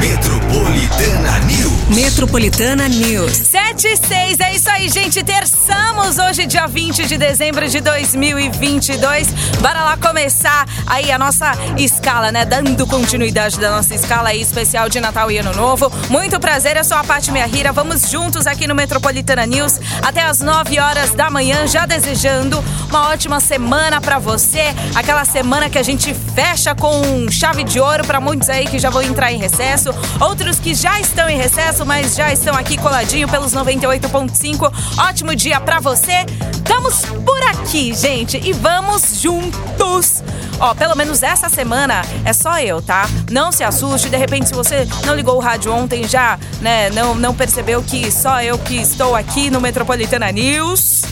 Metropolitana News. Metropolitana News. 7 e 6, é isso aí, gente. Terçamos hoje, dia 20 de dezembro de 2022. Bora lá começar aí a nossa escala, né? Dando continuidade da nossa escala aí especial de Natal e Ano Novo. Muito prazer, eu sou a Paty Rira. Vamos juntos aqui no Metropolitana News até as 9 horas da manhã, já desejando uma ótima semana para você. Aquela semana que a gente fecha com chave de ouro para muitos aí que já vão entrar em recesso, outros que já estão em recesso, mas já estão aqui coladinho pelos 98.5. Ótimo dia para você. Estamos por aqui, gente, e vamos juntos. Ó, pelo menos essa semana é só eu, tá? Não se assuste, de repente se você não ligou o rádio ontem já, né, não não percebeu que só eu que estou aqui no Metropolitana News.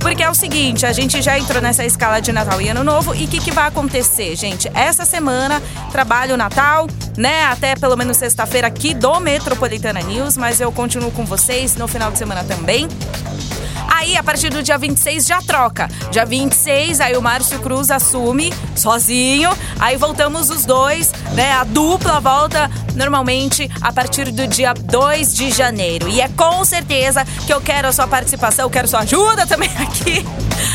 Porque é o seguinte, a gente já entrou nessa escala de Natal e Ano Novo e o que, que vai acontecer, gente? Essa semana, trabalho Natal, né? Até pelo menos sexta-feira aqui do Metropolitana News, mas eu continuo com vocês no final de semana também. Aí, a partir do dia 26, já troca. Dia 26, aí o Márcio Cruz assume sozinho. Aí voltamos os dois, né? A dupla volta normalmente a partir do dia 2 de janeiro. E é com certeza que eu quero a sua participação, quero sua ajuda também aqui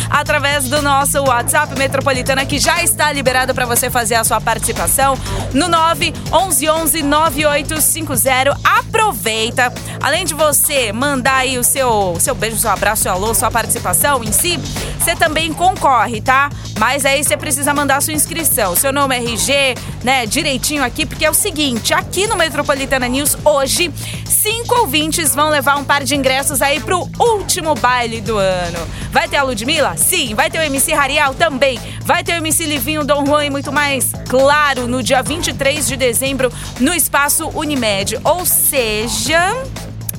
através do nosso WhatsApp Metropolitana que já está liberado para você fazer a sua participação no 9 11 11 9850. Aproveita, além de você mandar aí o seu seu beijo, seu abraço, seu alô, sua participação em si, você também concorre, tá? Mas aí você precisa mandar sua inscrição, seu nome RG, né, direitinho aqui, porque é o seguinte, aqui no Metropolitana News hoje, cinco ouvintes vão levar um par de ingressos aí pro último baile do ano. Vai ter a Ludmilla? Sim. Vai ter o MC Rarial? Também. Vai ter o MC Livinho, Dom Juan e muito mais. Claro, no dia 23 de dezembro, no Espaço Unimed. Ou seja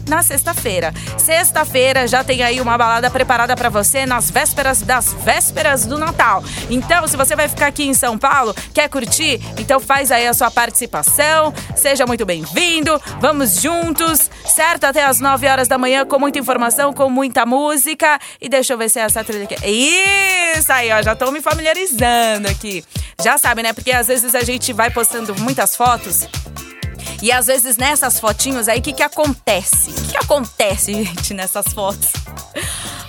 na sexta-feira. Sexta-feira já tem aí uma balada preparada para você nas vésperas das vésperas do Natal. Então, se você vai ficar aqui em São Paulo, quer curtir, então faz aí a sua participação. Seja muito bem-vindo. Vamos juntos, certo? Até as 9 horas da manhã com muita informação, com muita música. E deixa eu ver se é essa trilha aqui. Isso aí, ó, já tô me familiarizando aqui. Já sabe, né? Porque às vezes a gente vai postando muitas fotos e às vezes nessas fotinhos aí, o que, que acontece? O que, que acontece, gente, nessas fotos?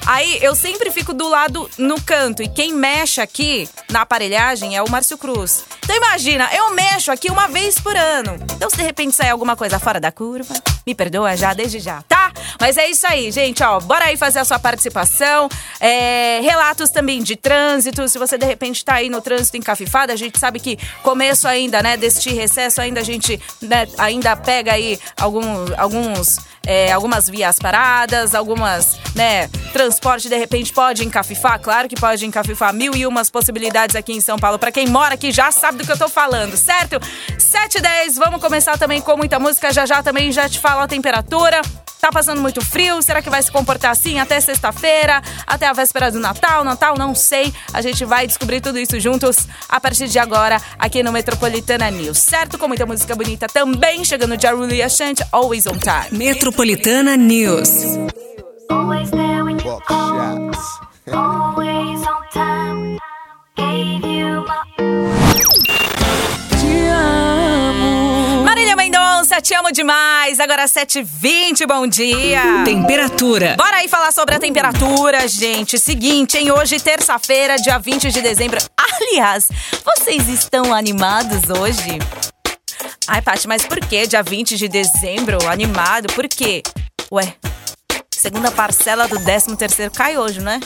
Aí eu sempre fico do lado no canto e quem mexe aqui na aparelhagem é o Márcio Cruz. Então imagina, eu mexo aqui uma vez por ano. Então se de repente sair alguma coisa fora da curva, me perdoa já desde já, tá? Mas é isso aí, gente, ó, bora aí fazer a sua participação. É, relatos também de trânsito, se você de repente tá aí no trânsito encafifado, a gente sabe que começo ainda, né, deste recesso ainda a gente né, ainda pega aí algum, alguns é, algumas vias paradas, algumas, né, transporte de repente pode encafifar, claro que pode encafifar mil e umas possibilidades aqui em São Paulo. Para quem mora aqui já sabe do que eu tô falando, certo? 7 e 10, vamos começar também com muita música, já já também já te falo a temperatura. Tá passando muito frio? Será que vai se comportar assim até sexta-feira? Até a véspera do Natal? Natal? Não sei. A gente vai descobrir tudo isso juntos a partir de agora aqui no Metropolitana News, certo? Com muita música bonita também, chegando de Aruli Ashant, Always on Time. Metropolitana News. Always there when you call. Always on time. Gave you my te amo demais. Agora 7h20, bom dia. Temperatura. Bora aí falar sobre a temperatura, gente. Seguinte, hein? Hoje, terça-feira, dia 20 de dezembro. Aliás, vocês estão animados hoje? Ai, Paty, mas por que dia 20 de dezembro animado? Por quê? Ué, segunda parcela do 13 terceiro cai hoje, né?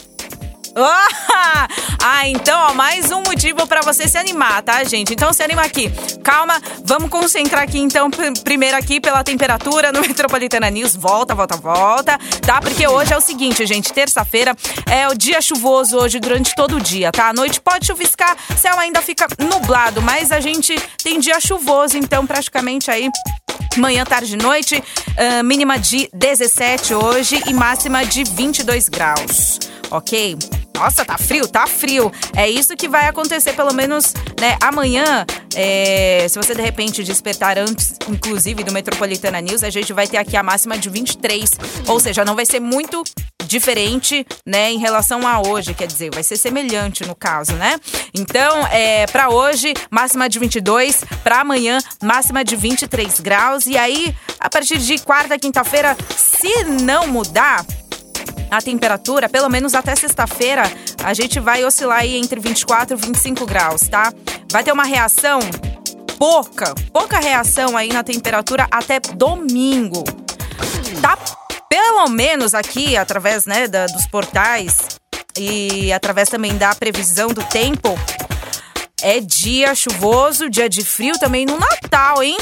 Ah, ah, então, ó, mais um motivo pra você se animar, tá, gente? Então se anima aqui. Calma, vamos concentrar aqui então pr- primeiro aqui pela temperatura no Metropolitana News. Volta, volta, volta, tá? Porque hoje é o seguinte, gente, terça-feira é o dia chuvoso hoje durante todo o dia, tá? À noite pode chuviscar, céu ainda fica nublado, mas a gente tem dia chuvoso, então praticamente aí Manhã, tarde e noite, ah, mínima de 17 hoje e máxima de 22 graus, ok? Nossa, tá frio, tá frio. É isso que vai acontecer, pelo menos, né, amanhã. é, se você de repente despertar antes, inclusive, do Metropolitana News, a gente vai ter aqui a máxima de 23. Ou seja, não vai ser muito diferente, né, em relação a hoje, quer dizer, vai ser semelhante no caso, né? Então, é, para hoje, máxima de 22, para amanhã, máxima de 23 graus. E aí, a partir de quarta, quinta-feira, se não mudar, a temperatura, pelo menos até sexta-feira, a gente vai oscilar aí entre 24 e 25 graus, tá? Vai ter uma reação pouca, pouca reação aí na temperatura até domingo. Tá pelo menos aqui, através né, da, dos portais e através também da previsão do tempo, é dia chuvoso, dia de frio também no Natal, hein?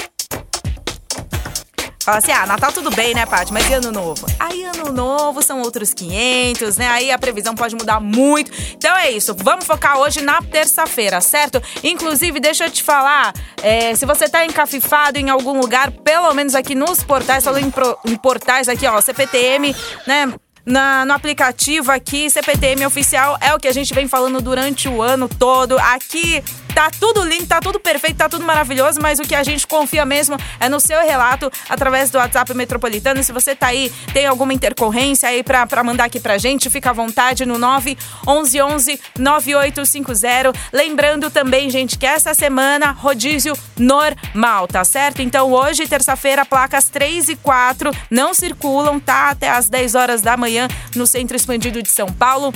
Fala assim, ah, Natal tudo bem, né, Paty? Mas e Ano Novo? Aí Ano Novo são outros 500, né? Aí a previsão pode mudar muito. Então é isso, vamos focar hoje na terça-feira, certo? Inclusive, deixa eu te falar, é, se você tá encafifado em algum lugar, pelo menos aqui nos portais, falando em, pro- em portais aqui, ó, CPTM, né? Na, no aplicativo aqui, CPTM oficial, é o que a gente vem falando durante o ano todo. Aqui tá tudo lindo, tá tudo perfeito, tá tudo maravilhoso, mas o que a gente confia mesmo é no seu relato através do WhatsApp Metropolitano. Se você tá aí, tem alguma intercorrência aí pra, pra mandar aqui pra gente, fica à vontade no 911 9850. Lembrando também, gente, que essa semana rodízio normal, tá certo? Então hoje, terça-feira, placas 3 e 4 não circulam, tá? Até às 10 horas da manhã no Centro Expandido de São Paulo.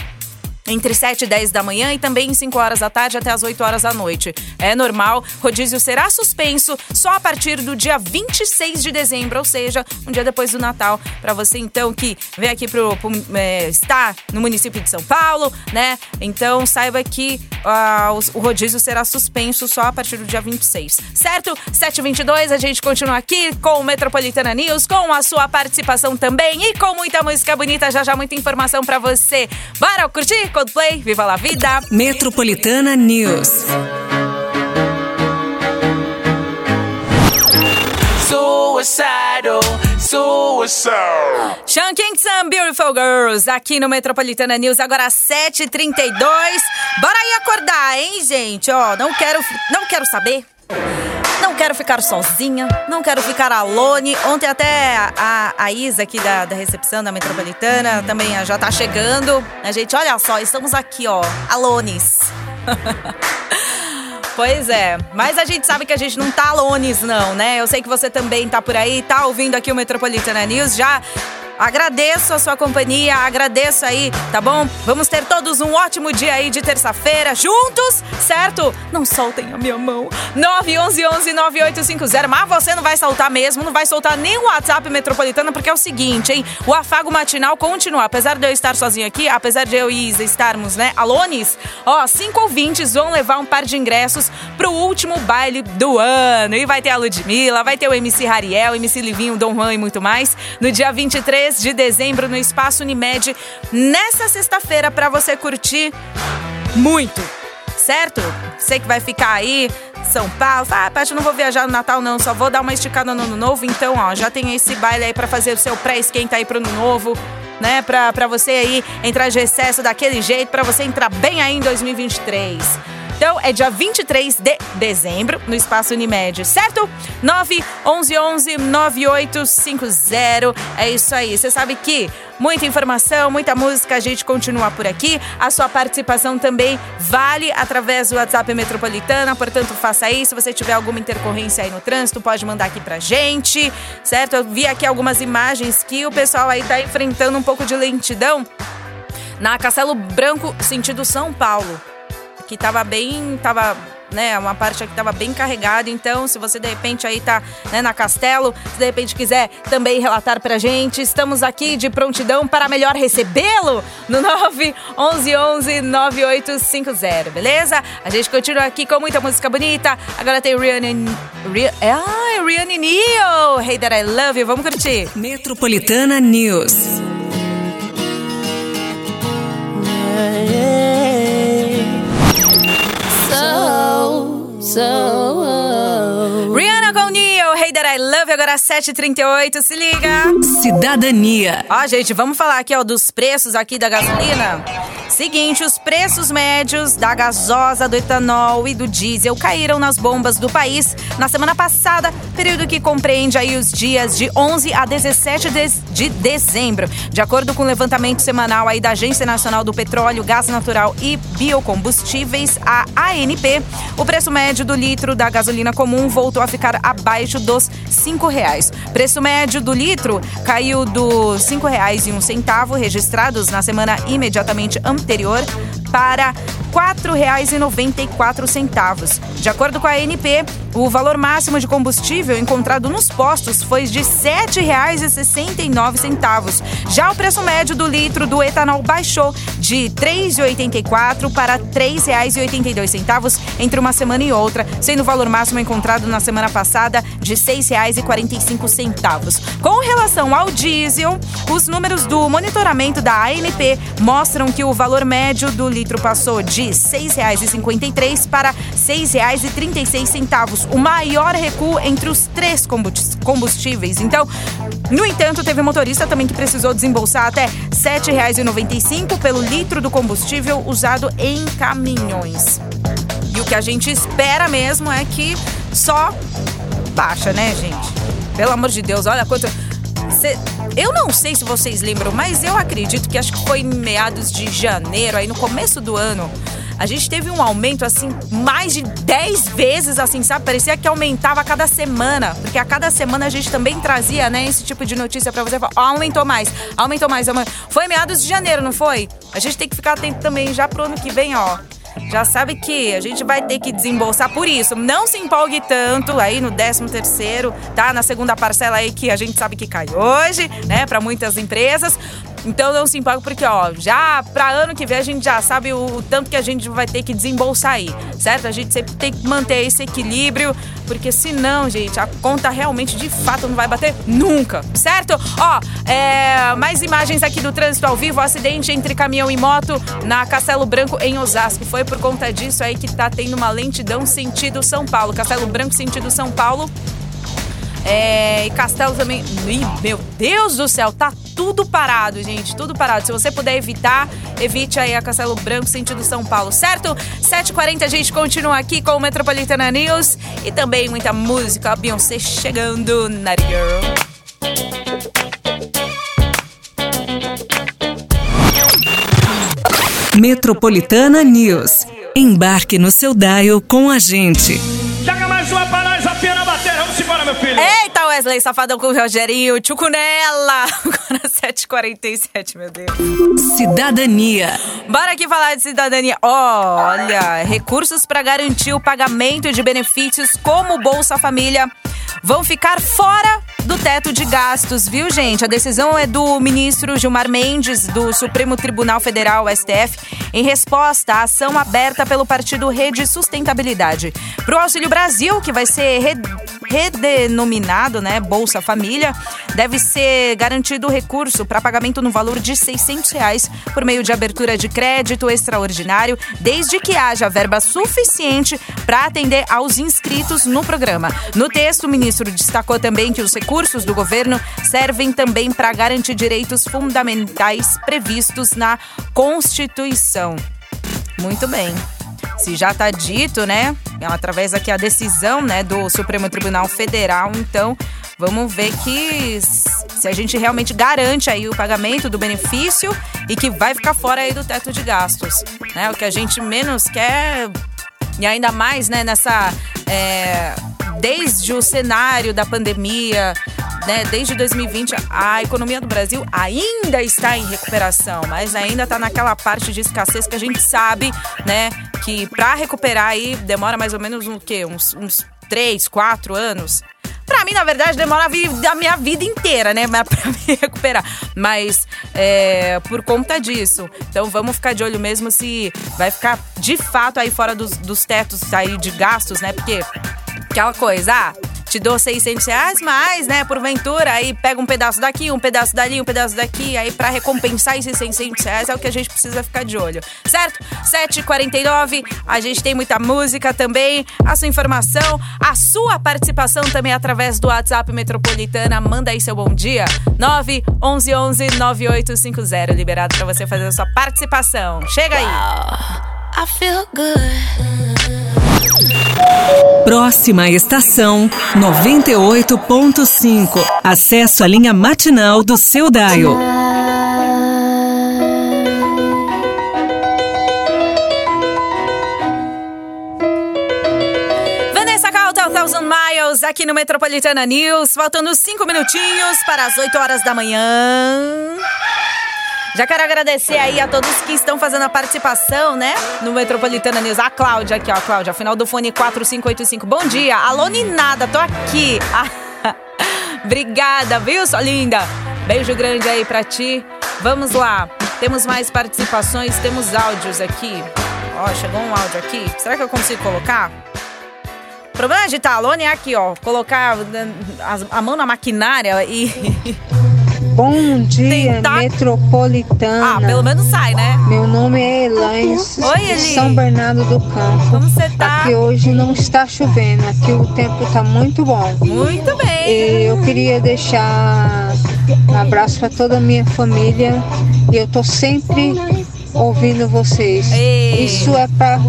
Entre 7 e 10 da manhã e também 5 horas da tarde até as 8 horas da noite. É normal, rodízio será suspenso só a partir do dia 26 de dezembro, ou seja, um dia depois do Natal. Para você, então, que vem aqui pro, pro é, está no município de São Paulo, né? Então saiba que os- o rodízio será suspenso só a partir do dia 26. Certo? 7h22, a gente continua aqui com o Metropolitana News, com a sua participação também e com muita música bonita, já já muita informação pra você. Bora curtir Coldplay, Viva la Vida! Metropolitana News. Suicidal, suicidal. Sean Kingston, Beautiful Girls, aqui no Metropolitana News, agora às 7h32. Bora aí acordar, hein, gente? Ó, não quero, não quero saber. Não quero ficar sozinha, não quero ficar alone. Ontem até a, a Isa aqui da, da recepção da Metropolitana também já tá chegando. A gente, olha só, estamos aqui, ó, alones. Pois é, mas a gente sabe que a gente não tá alones, não, né? Eu sei que você também tá por aí, tá ouvindo aqui o Metropolitana News. Já agradeço a sua companhia, agradeço aí, tá bom? Vamos ter todos um ótimo dia aí de terça-feira, juntos, certo? Não soltem a minha mão. 911-9850. Mas você não vai soltar mesmo, não vai soltar nem o WhatsApp Metropolitana, porque é o seguinte, hein? O afago matinal continua. Apesar de eu estar sozinho aqui, apesar de eu e Isa estarmos, né, alones, ó, cinco ouvintes vão levar um par de ingressos pro último baile do ano. E vai ter a Ludmilla, vai ter o MC Rariel, MC Livinho, Dom Juan e muito mais. No dia 23 de dezembro, no Espaço Unimed, nessa sexta-feira, pra você curtir muito certo? Você que vai ficar aí, São Paulo, ah, Paty, não vou viajar no Natal não, só vou dar uma esticada no Ano Novo, então, ó, já tem esse baile aí pra fazer o seu pré-esquenta aí pro Ano Novo, né? Pra, pra você aí entrar de recesso daquele jeito, pra você entrar bem aí em 2023. Então, é dia 23 de dezembro, no Espaço Unimed, certo? 911-9850. É isso aí. Você sabe que muita informação, muita música, a gente continua por aqui. A sua participação também vale através do WhatsApp Metropolitana, portanto, faça isso. Se você tiver alguma intercorrência aí no trânsito, pode mandar aqui pra gente, certo? Eu vi aqui algumas imagens que o pessoal aí tá enfrentando um pouco de lentidão na Castelo Branco, sentido São Paulo que tava bem, tava, né, uma parte que tava bem carregada, então se você de repente aí tá, né, na Castelo, se de repente quiser também relatar pra gente, estamos aqui de prontidão para melhor recebê-lo no 911 9850, beleza? A gente continua aqui com muita música bonita, agora tem Rihanna, Rih- ai, Rihanna Neo, Hey That I Love You, vamos curtir. Metropolitana News. Rihanna com Neo, Hey That I Love agora às 7h38, se liga! Cidadania. Ó, gente, vamos falar aqui, ó, dos preços aqui da gasolina. Seguinte, os preços médios da gasosa, do etanol e do diesel caíram nas bombas do país na semana passada, período que compreende aí os dias de 11 a 17 de, de dezembro. De acordo com o levantamento semanal aí da Agência Nacional do Petróleo, Gás Natural e Biocombustíveis, a ANP, o preço médio do litro da gasolina comum voltou a ficar abaixo dos R$ 5,00. Preço médio do litro caiu dos R$ 5,01 registrados na semana imediatamente anterior para R$ 4,94. De acordo com a ANP, o valor máximo de combustível encontrado nos postos foi de R$ 7,69. Já o preço médio do litro do etanol baixou de R$ 3,84 para R$ 3,82 entre uma semana e outra, sendo o valor máximo encontrado na semana passada de R$ 6,45. Com relação ao diesel, os números do monitoramento da ANP mostram que o valor médio do litro passou de R$ 6,53 para R$ 6,36, o maior recuo entre os três combus- combustíveis. Então, no entanto, teve motorista também que precisou desembolsar até R$ 7,95 pelo litro do combustível usado em caminhões. E o que a gente espera mesmo é que só baixa, né, gente? Pelo amor de Deus, olha quanto. Cê- Eu não sei se vocês lembram, mas eu acredito que acho que foi em meados de janeiro, aí no começo do ano, a gente teve um aumento assim, mais de 10 vezes, assim, sabe? Parecia que aumentava a cada semana. Porque a cada semana a gente também trazia, né, esse tipo de notícia pra você. falar, aumentou mais, aumentou mais. aumentou. Foi meados de janeiro, não foi? A gente tem que ficar atento também já pro ano que vem, ó. Já sabe que a gente vai ter que desembolsar por isso. Não se empolgue tanto aí no 13 terceiro, tá? Na segunda parcela aí que a gente sabe que cai hoje, né? Para muitas empresas. Então não se empolgue porque, ó, já para ano que vem a gente já sabe o, o tanto que a gente vai ter que desembolsar aí, certo? A gente sempre tem que manter esse equilíbrio, porque senão, gente, a conta realmente de fato não vai bater nunca, certo? Ó, é, mais imagens aqui do trânsito ao vivo, acidente entre caminhão e moto na Castelo Branco em Osasco. Foi por conta disso aí que tá tendo uma lentidão sentido São Paulo. Castelo Branco sentido São Paulo. É, e Castelo também. Ih, meu Deus do céu, tá tudo parado, gente. Tudo parado. Se você puder evitar, evite aí a Castelo Branco, sentido São Paulo, certo? 7h40 a gente continua aqui com o Metropolitana News e também muita música. A Beyoncé chegando na Girl. Metropolitana News. Embarque no seu dial com a gente. Meu filho. Eita, Wesley Safadão com o Rogerinho, Tchucunela. Agora 7h47, meu Deus. Cidadania. Bora aqui falar de cidadania. Olha, recursos para garantir o pagamento de benefícios como Bolsa Família vão ficar fora do teto de gastos, viu, gente? A decisão é do ministro Gilmar Mendes, do Supremo Tribunal Federal, STF, em resposta à ação aberta pelo partido Rede Sustentabilidade. Para o Auxílio Brasil, que vai ser re- redenominado, né, Bolsa Família, deve ser garantido recurso para pagamento no valor de 600 reais por meio de abertura de crédito extraordinário, desde que haja verba suficiente para atender aos inscritos no programa. No texto, o ministro destacou também que os recursos do governo servem também para garantir direitos fundamentais previstos na Constituição. Muito bem. Se já está dito, né? Através aqui a decisão, né, do Supremo Tribunal Federal, então vamos ver que se a gente realmente garante aí o pagamento do benefício e que vai ficar fora aí do teto de gastos, né? O que a gente menos quer e ainda mais, né, nessa. é, desde o cenário da pandemia, né, desde 2020, a economia do Brasil ainda está em recuperação, mas ainda está naquela parte de escassez que a gente sabe, né, que para recuperar aí demora mais ou menos um quê? Uns, uns 3, 4 anos. Pra mim, na verdade, demora a, vi- a minha vida inteira, né? Pra me recuperar. Mas é, por conta disso. Então vamos ficar de olho mesmo se vai ficar de fato aí fora dos, dos tetos aí de gastos, né? Porque aquela coisa, ah, te dou 600 reais, mas, né, porventura, aí pega um pedaço daqui, um pedaço dali, um pedaço daqui, aí pra recompensar esses 600 reais é o que a gente precisa ficar de olho, certo? 7h49, a gente tem muita música também, a sua informação, a sua participação também através do WhatsApp Metropolitana, manda aí seu bom dia, 9 11 11 9850, liberado pra você fazer a sua participação. Chega aí! I feel good. Próxima estação 98.5. Acesso à linha matinal do seu Daio. Vanessa Calta, Thousand Miles, aqui no Metropolitana News. Faltando cinco minutinhos para as 8 horas da manhã. Já quero agradecer aí a todos que estão fazendo a participação, né? No Metropolitana News. A Cláudia aqui, ó, Cláudia, final do fone 4585. Bom dia. Alô, Ninada, tô aqui. Obrigada, viu, sua linda? Beijo grande aí pra ti. Vamos lá. Temos mais participações, temos áudios aqui. Ó, chegou um áudio aqui. Será que eu consigo colocar? O problema de Talone é aqui, ó. Colocar né, a mão na maquinária e. Bom dia, Tentar- metropolitana. Ah, pelo menos sai, né? Meu nome é Elaine, Oi, de Eli. São Bernardo do Campo. Como você tá? Aqui hoje não está chovendo, aqui o tempo está muito bom. Muito bem. E eu queria deixar um abraço para toda a minha família e eu tô sempre ouvindo vocês. Ei. Isso é para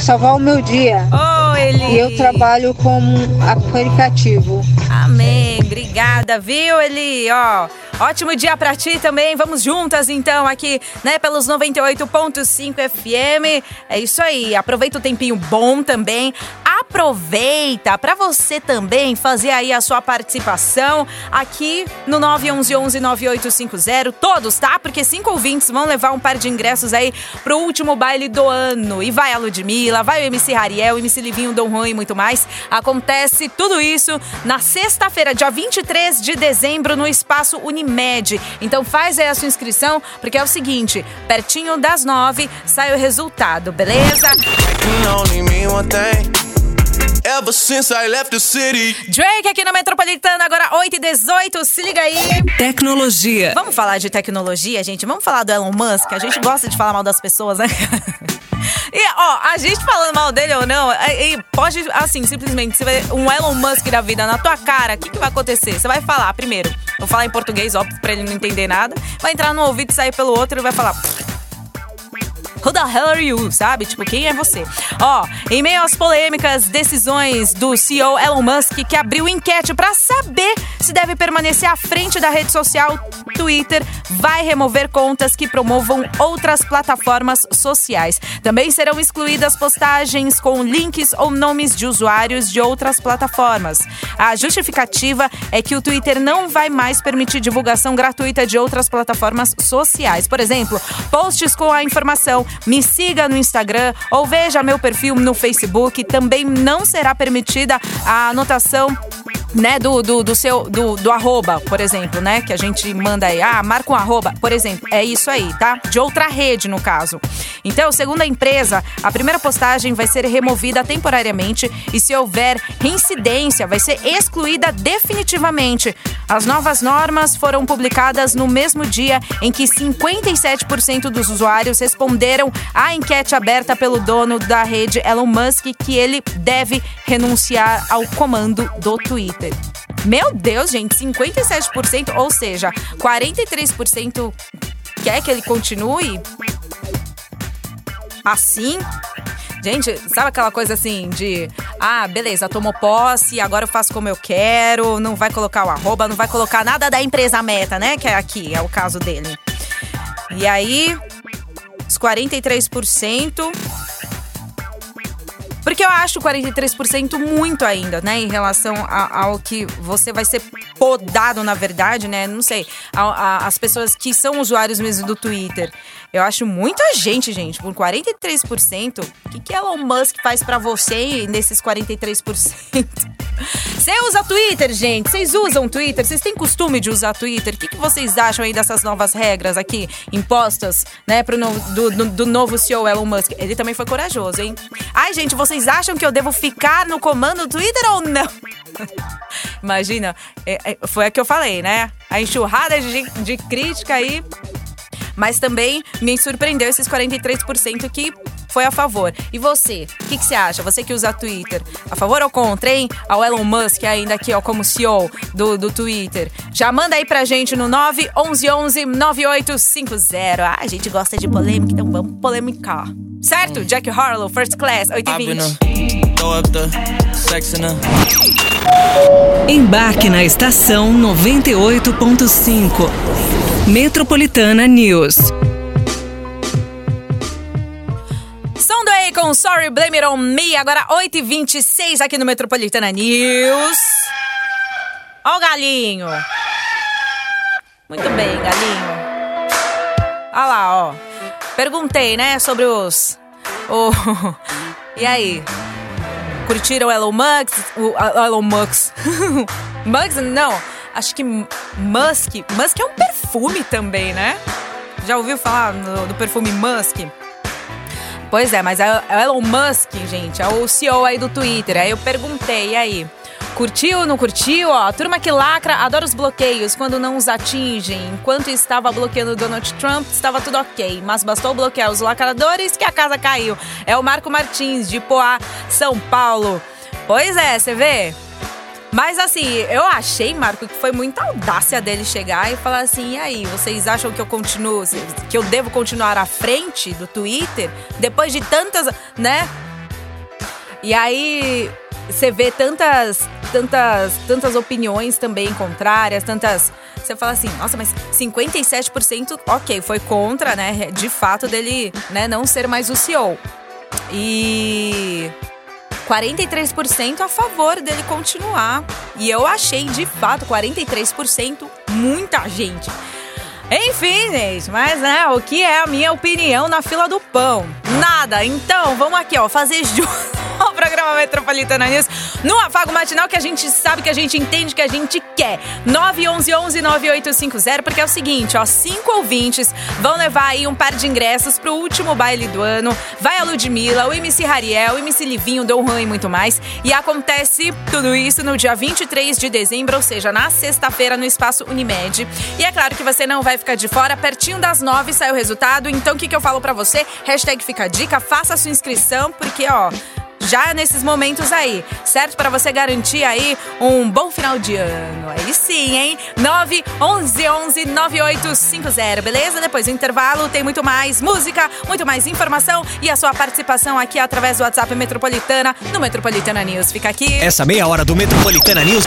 salvar o meu dia. Ô, Eli. E eu trabalho como aplicativo. Amém. Obrigada, viu, Eli? Ó, ótimo dia pra ti também. Vamos juntas, então, aqui, né, pelos 98.5 FM. É isso aí. Aproveita o tempinho bom também. Aproveita pra você também fazer aí a sua participação aqui no 911-9850. Todos, tá? Porque cinco ouvintes vão levar um par de ingressos aí pro último baile do ano. E vai a Ludmilla, vai o MC Rariel, o MC Livinho, Dom Juan e muito mais. Acontece tudo isso na sexta-feira, dia 23 de dezembro, no Espaço Unimed. Então faz aí a sua inscrição, porque é o seguinte, pertinho das nove sai o resultado, beleza? Ever since I left the city. Drake aqui na Metropolitana, agora 8 e 18 se liga aí. Tecnologia. Vamos falar de tecnologia, gente? Vamos falar do Elon Musk? A gente gosta de falar mal das pessoas, né? E, ó, a gente falando mal dele ou não, é- pode, assim, simplesmente, você vê um Elon Musk da vida na tua cara, o que, que vai acontecer? Você vai falar, primeiro, vou falar em português, óbvio, pra ele não entender nada, vai entrar no ouvido e sair pelo outro e vai falar. Who the hell are you? Sabe? Tipo, quem é você? Ó, em meio às polêmicas decisões do CEO Elon Musk, que abriu enquete para saber se deve permanecer à frente da rede social Twitter, vai remover contas que promovam outras plataformas sociais. Também serão excluídas postagens com links ou nomes de usuários de outras plataformas. A justificativa é que o Twitter não vai mais permitir divulgação gratuita de outras plataformas sociais. Por exemplo, posts com a informação me siga no Instagram ou veja meu perfil no Facebook. Também não será permitida a anotação né, do, do, do seu, do, do arroba, por exemplo, né, que a gente manda aí, ah, marca um arroba, por exemplo, é isso aí, tá? De outra rede, no caso. Então, segundo a empresa, a primeira postagem vai ser removida temporariamente e se houver reincidência, vai ser excluída definitivamente. As novas normas foram publicadas no mesmo dia em que 57% dos usuários responderam à enquete aberta pelo dono da rede Elon Musk que ele deve renunciar ao comando do Twitter. Meu Deus, gente, 57%, ou seja, 43% quer que ele continue assim? Gente, sabe aquela coisa assim de, ah, beleza, tomou posse, agora eu faço como eu quero, não vai colocar o arroba, não vai colocar nada da empresa meta, né? Que é aqui, é o caso dele. E aí, os 43%. Porque eu acho 43% muito ainda, né? Em relação a- ao que você vai ser podado, na verdade, né? Não sei. a- a- as pessoas que são usuários mesmo do Twitter. Eu acho muita gente, gente. Por 43%, o que, que Elon Musk faz pra você nesses 43%? Você usa Twitter, gente? Vocês usam Twitter? Vocês têm costume de usar Twitter? O que, que vocês acham aí dessas novas regras aqui impostas, né, pro no, do, do, do novo CEO Elon Musk? Ele também foi corajoso, hein? Ai, gente, vocês acham que eu devo ficar no comando do Twitter ou não? Imagina, é, é, foi a que eu falei, né? A enxurrada de, de crítica aí. Mas também me surpreendeu esses 43% que foi a favor. E você? O que, que você acha? Você que usa Twitter, a favor ou contra, hein? Ao Elon Musk ainda aqui, ó, como CEO do, do Twitter. Já manda aí pra gente no 911 9850. Ah, a gente gosta de polêmica, então vamos polemicar. Certo? Jack Harlow, First Class, 8 e 20. Embarque na estação 98.5. Metropolitana News. Som do com Sorry Blame It On Me, agora 8h26 aqui no Metropolitana News. Ó o galinho. Muito bem, galinho. Olha lá, ó. Perguntei, né, sobre os... O... e aí? Curtiram o Elon Musk? O Elon Musk. Musk? Não. Acho que Musk... Musk é um perfume também, né? Já ouviu falar do, do perfume Musk? Pois é, mas é o Elon Musk, gente, é o CEO aí do Twitter. Aí eu perguntei, e aí? Curtiu, não curtiu? Ó, turma que lacra adora os bloqueios quando não os atingem. Enquanto estava bloqueando Donald Trump, estava tudo ok. Mas bastou bloquear os lacradores que a casa caiu. É o Marco Martins, de Poá, São Paulo. Pois é, você vê? Mas assim, eu achei, Marco, que foi muita audácia dele chegar e falar assim: e aí, vocês acham que eu continuo, que eu devo continuar à frente do Twitter depois de tantas, né? E aí você vê tantas, tantas, tantas opiniões também contrárias, tantas. Você fala assim, nossa, mas 57%, ok, foi contra, né? De fato, dele né, não ser mais o CEO. E 43% a favor dele continuar. E eu achei, de fato, 43% muita gente. Enfim, gente, mas né, o que é a minha opinião na fila do pão? Nada. Então, vamos aqui, ó, fazer junto o programa Metropolitana News no afago matinal que a gente sabe, que a gente entende, que a gente quer. 911-9850, porque é o seguinte, ó, cinco ouvintes vão levar aí um par de ingressos pro último baile do ano. Vai a Ludmilla, o MC Rariel, o MC Livinho, Dom Juan e muito mais. E acontece tudo isso no dia 23 de dezembro, ou seja, na sexta-feira no Espaço Unimed. E é claro que você não vai ficar de fora, pertinho das nove sai o resultado. Então o que, que eu falo para você? Hashtag fica dica, faça a sua inscrição, porque ó já nesses momentos aí, certo? Para você garantir aí um bom final de ano. Aí sim, hein? 9 11 11 9850, beleza? Depois do intervalo tem muito mais música, muito mais informação e a sua participação aqui através do WhatsApp Metropolitana no Metropolitana News. Fica aqui. Essa meia hora do Metropolitana News.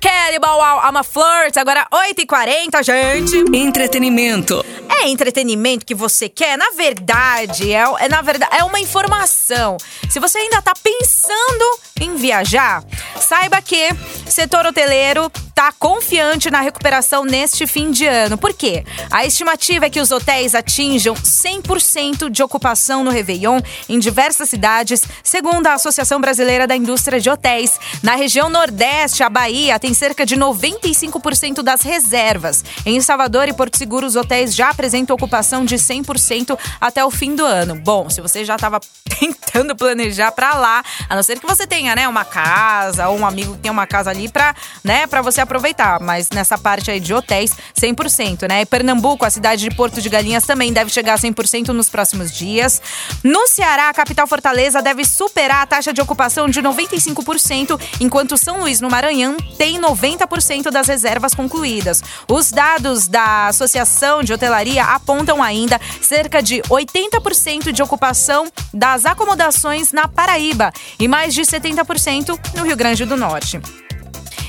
Kelly, Wow, I'm a Flirt, agora 8h40, gente. Entretenimento. É entretenimento que você quer? Na verdade, é, é, na verdade, é uma informação. Se você ainda tá pensando em viajar, saiba que setor hoteleiro tá confiante na recuperação neste fim de ano. Por quê? A estimativa é que os hotéis atinjam 100% de ocupação no Réveillon em diversas cidades, segundo a Associação Brasileira da Indústria de Hotéis. Na região Nordeste, a Bahia tem cerca de 95% das reservas. Em Salvador e Porto Seguro, os hotéis já apresentam ocupação de 100% até o fim do ano. Bom, se você já estava tentando planejar para lá, a não ser que você tenha, né, uma casa ou um amigo que tem uma casa ali para, né, para você aproveitar, mas nessa parte aí de hotéis, 100%, né? Pernambuco, a cidade de Porto de Galinhas também deve chegar a 100% nos próximos dias. No Ceará, a capital Fortaleza deve superar a taxa de ocupação de 95%, enquanto São Luís, no Maranhão, tem 90% das reservas concluídas. Os dados da Associação de Hotelaria apontam ainda cerca de 80% de ocupação das acomodações na Paraíba e mais de 70% no Rio Grande do Norte.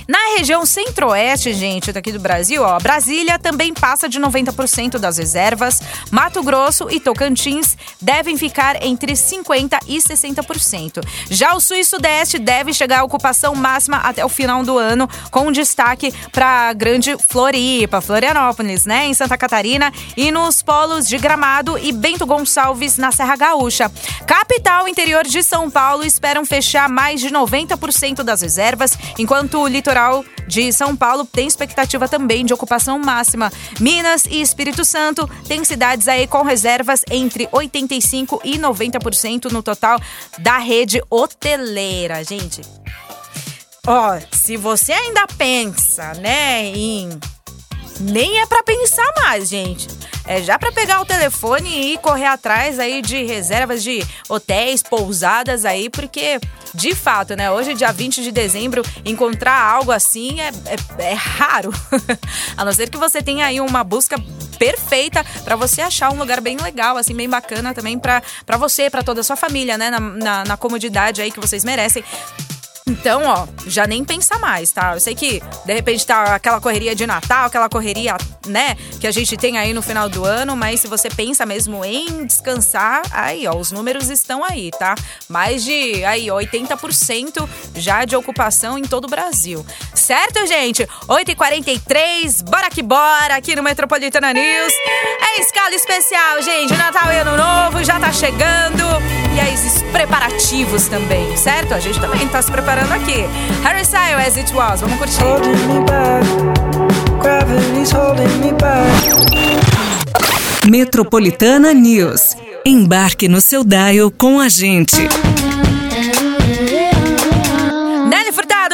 Na região centro-oeste, gente, daqui do Brasil, ó, Brasília também passa de 90% das reservas. Mato Grosso e Tocantins devem ficar entre 50% e 60%. Já o sul e sudeste devem chegar à ocupação máxima até o final do ano, com destaque para Grande Floripa, Florianópolis, né, em Santa Catarina, e nos polos de Gramado e Bento Gonçalves, na Serra Gaúcha. Capital interior de São Paulo esperam fechar mais de 90% das reservas, enquanto o litoral de São Paulo tem expectativa também de ocupação máxima. Minas e Espírito Santo têm cidades aí com reservas entre 85% e 90% no total da rede hoteleira, gente. Ó, se você ainda pensa, né, em nem é para pensar mais, gente. É já para pegar o telefone e correr atrás aí de reservas de hotéis, pousadas aí, porque de fato, né? Hoje, dia 20 de dezembro, encontrar algo assim é, é, é raro. A não ser que você tenha aí uma busca perfeita para você achar um lugar bem legal, assim, bem bacana também para você, para toda a sua família, né? Na, na, na comodidade aí que vocês merecem. Então, ó, já nem pensa mais, tá? Eu sei que de repente tá aquela correria de Natal, aquela correria, né, que a gente tem aí no final do ano, mas se você pensa mesmo em descansar, aí, ó, os números estão aí, tá? Mais de aí 80% já de ocupação em todo o Brasil. Certo, gente? 8h43, bora que bora aqui no Metropolitana News. É escala especial, gente. Natal e Ano Novo já tá chegando. E aí, esses preparativos também, certo? A gente também tá se preparando aqui. Harry Styles, As It Was. Vamos curtir. Metropolitana News. Embarque no seu dial com a gente.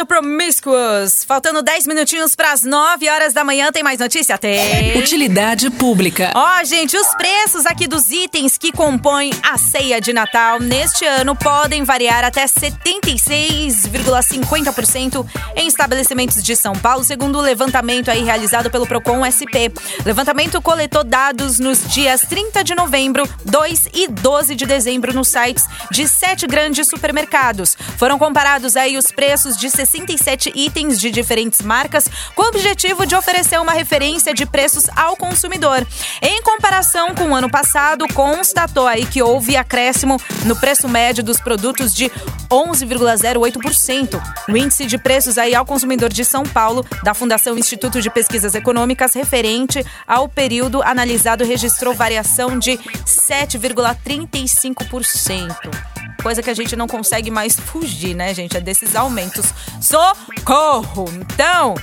Promiscuous. Faltando 10 minutinhos para as 9 horas da manhã. Tem mais notícia? Tem. Utilidade pública. Ó, gente, os preços aqui dos itens que compõem a ceia de Natal neste ano podem variar até 76,50% em estabelecimentos de São Paulo, segundo o levantamento aí realizado pelo Procon SP. O levantamento coletou dados nos dias 30 de novembro, 2 e 12 de dezembro nos sites de sete grandes supermercados. Foram comparados aí os preços de 67 itens de diferentes marcas, com o objetivo de oferecer uma referência de preços ao consumidor. Em comparação com o ano passado, constatou aí que houve acréscimo no preço médio dos produtos de 11,08%. O índice de preços aí ao consumidor de São Paulo, da Fundação Instituto de Pesquisas Econômicas, referente ao período analisado, registrou variação de 7,35% coisa que a gente não consegue mais fugir, né, gente? É desses aumentos. Socorro! Então,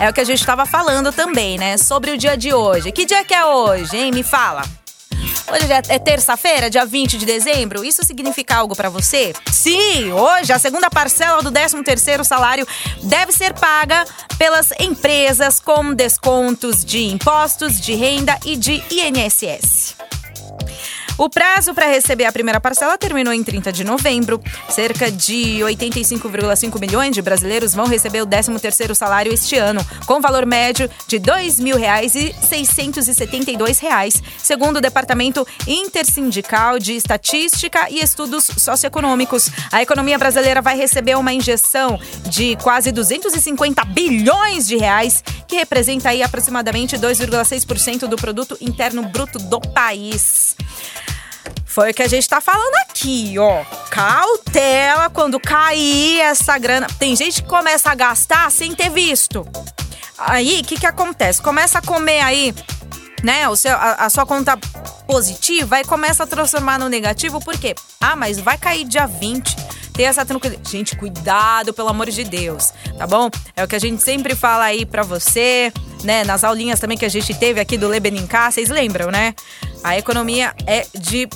é o que a gente estava falando também, né? Sobre o dia de hoje. Que dia que é hoje, hein? Me fala. Hoje é terça-feira, dia 20 de dezembro. Isso significa algo para você? Sim, hoje a segunda parcela do 13º salário deve ser paga pelas empresas com descontos de impostos, de renda e de INSS. O prazo para receber a primeira parcela terminou em 30 de novembro. Cerca de 85,5 milhões de brasileiros vão receber o 13º salário este ano, com valor médio de R$ 2.672, segundo o Departamento Intersindical de Estatística e Estudos Socioeconômicos. A economia brasileira vai receber uma injeção de quase 250 bilhões de reais, que representa aí aproximadamente 2,6% do produto interno bruto do país. Foi o que a gente tá falando aqui, ó. Cautela quando cair essa grana. Tem gente que começa a gastar sem ter visto. Aí, o que que acontece? Começa a comer aí, né? O seu, a, a sua conta positiva e começa a transformar no negativo, por quê? Ah, mas vai cair dia 20 ter essa tranquilidade. Gente, cuidado, pelo amor de Deus, tá bom? É o que a gente sempre fala aí pra você, né? Nas aulinhas também que a gente teve aqui do Lebeninká, vocês lembram, né? A economia é de,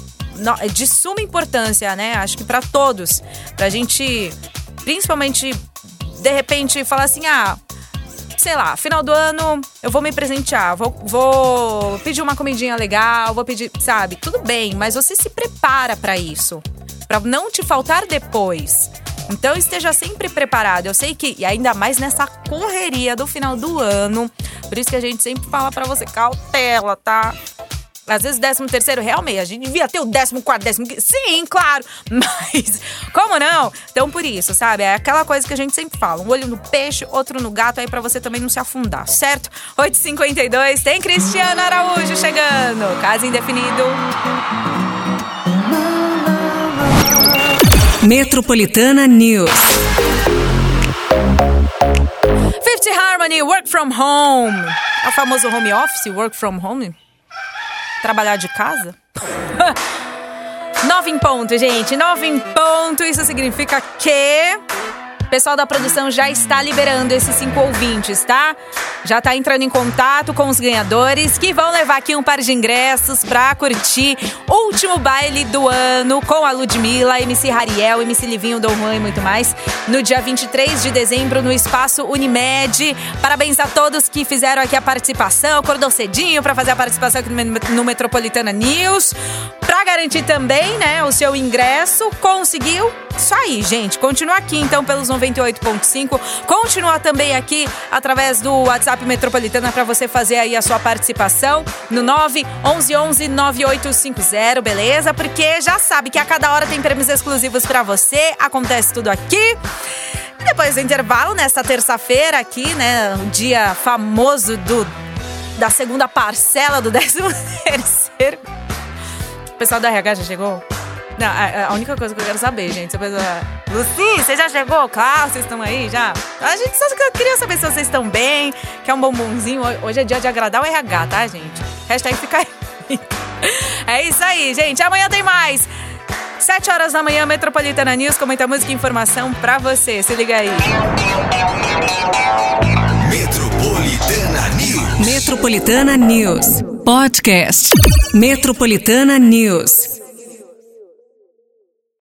é de suma importância, né? Acho que para todos. Pra gente, principalmente, de repente, falar assim, ah, sei lá, final do ano eu vou me presentear, vou, vou pedir uma comidinha legal, vou pedir, sabe? Tudo bem, mas você se prepara para isso para não te faltar depois. Então esteja sempre preparado. Eu sei que, e ainda mais nessa correria do final do ano, por isso que a gente sempre fala para você cautela, tá? Às vezes, décimo terceiro, realmente, a gente devia ter o décimo quarto, décimo quinto. Sim, claro. Mas, como não? Então, por isso, sabe? É aquela coisa que a gente sempre fala. Um olho no peixe, outro no gato, aí pra você também não se afundar, certo? 8h52, tem Cristiano Araújo chegando. Caso indefinido. Metropolitana News. Fifth Harmony, Work From Home. É o famoso home office, Work From Home? Trabalhar de casa? Nove em ponto, gente. Nove em ponto. Isso significa que pessoal da produção já está liberando esses cinco ouvintes, tá? Já tá entrando em contato com os ganhadores que vão levar aqui um par de ingressos pra curtir o último baile do ano com a Ludmilla, MC Rariel, MC Livinho, Dom Juan e muito mais, no dia 23 de dezembro no Espaço Unimed. Parabéns a todos que fizeram aqui a participação, acordou cedinho pra fazer a participação aqui no Metropolitana News. Pra garantir também, né, o seu ingresso, conseguiu? Isso aí, gente. Continua aqui então pelos 98.5. Continua também aqui através do WhatsApp Metropolitana para você fazer aí a sua participação no 9 11 11 9850, beleza? Porque já sabe que a cada hora tem prêmios exclusivos para você. Acontece tudo aqui. Depois do intervalo, nesta terça-feira aqui, né, o dia famoso do da segunda parcela do 13 terceiro. O pessoal da RH já chegou? Não, a, a, única coisa que eu quero saber, gente, você pensa, Luci, você já chegou? Claro, vocês estão aí já? A gente só queria saber se vocês estão bem, quer um bombonzinho. Hoje é dia de agradar o RH, tá, gente? Hashtag fica aí. É isso aí, gente. Amanhã tem mais. Sete horas da manhã, Metropolitana News, com muita música e informação pra você. Se liga aí. Metropolitana News. Metropolitana News. Podcast. Metropolitana News.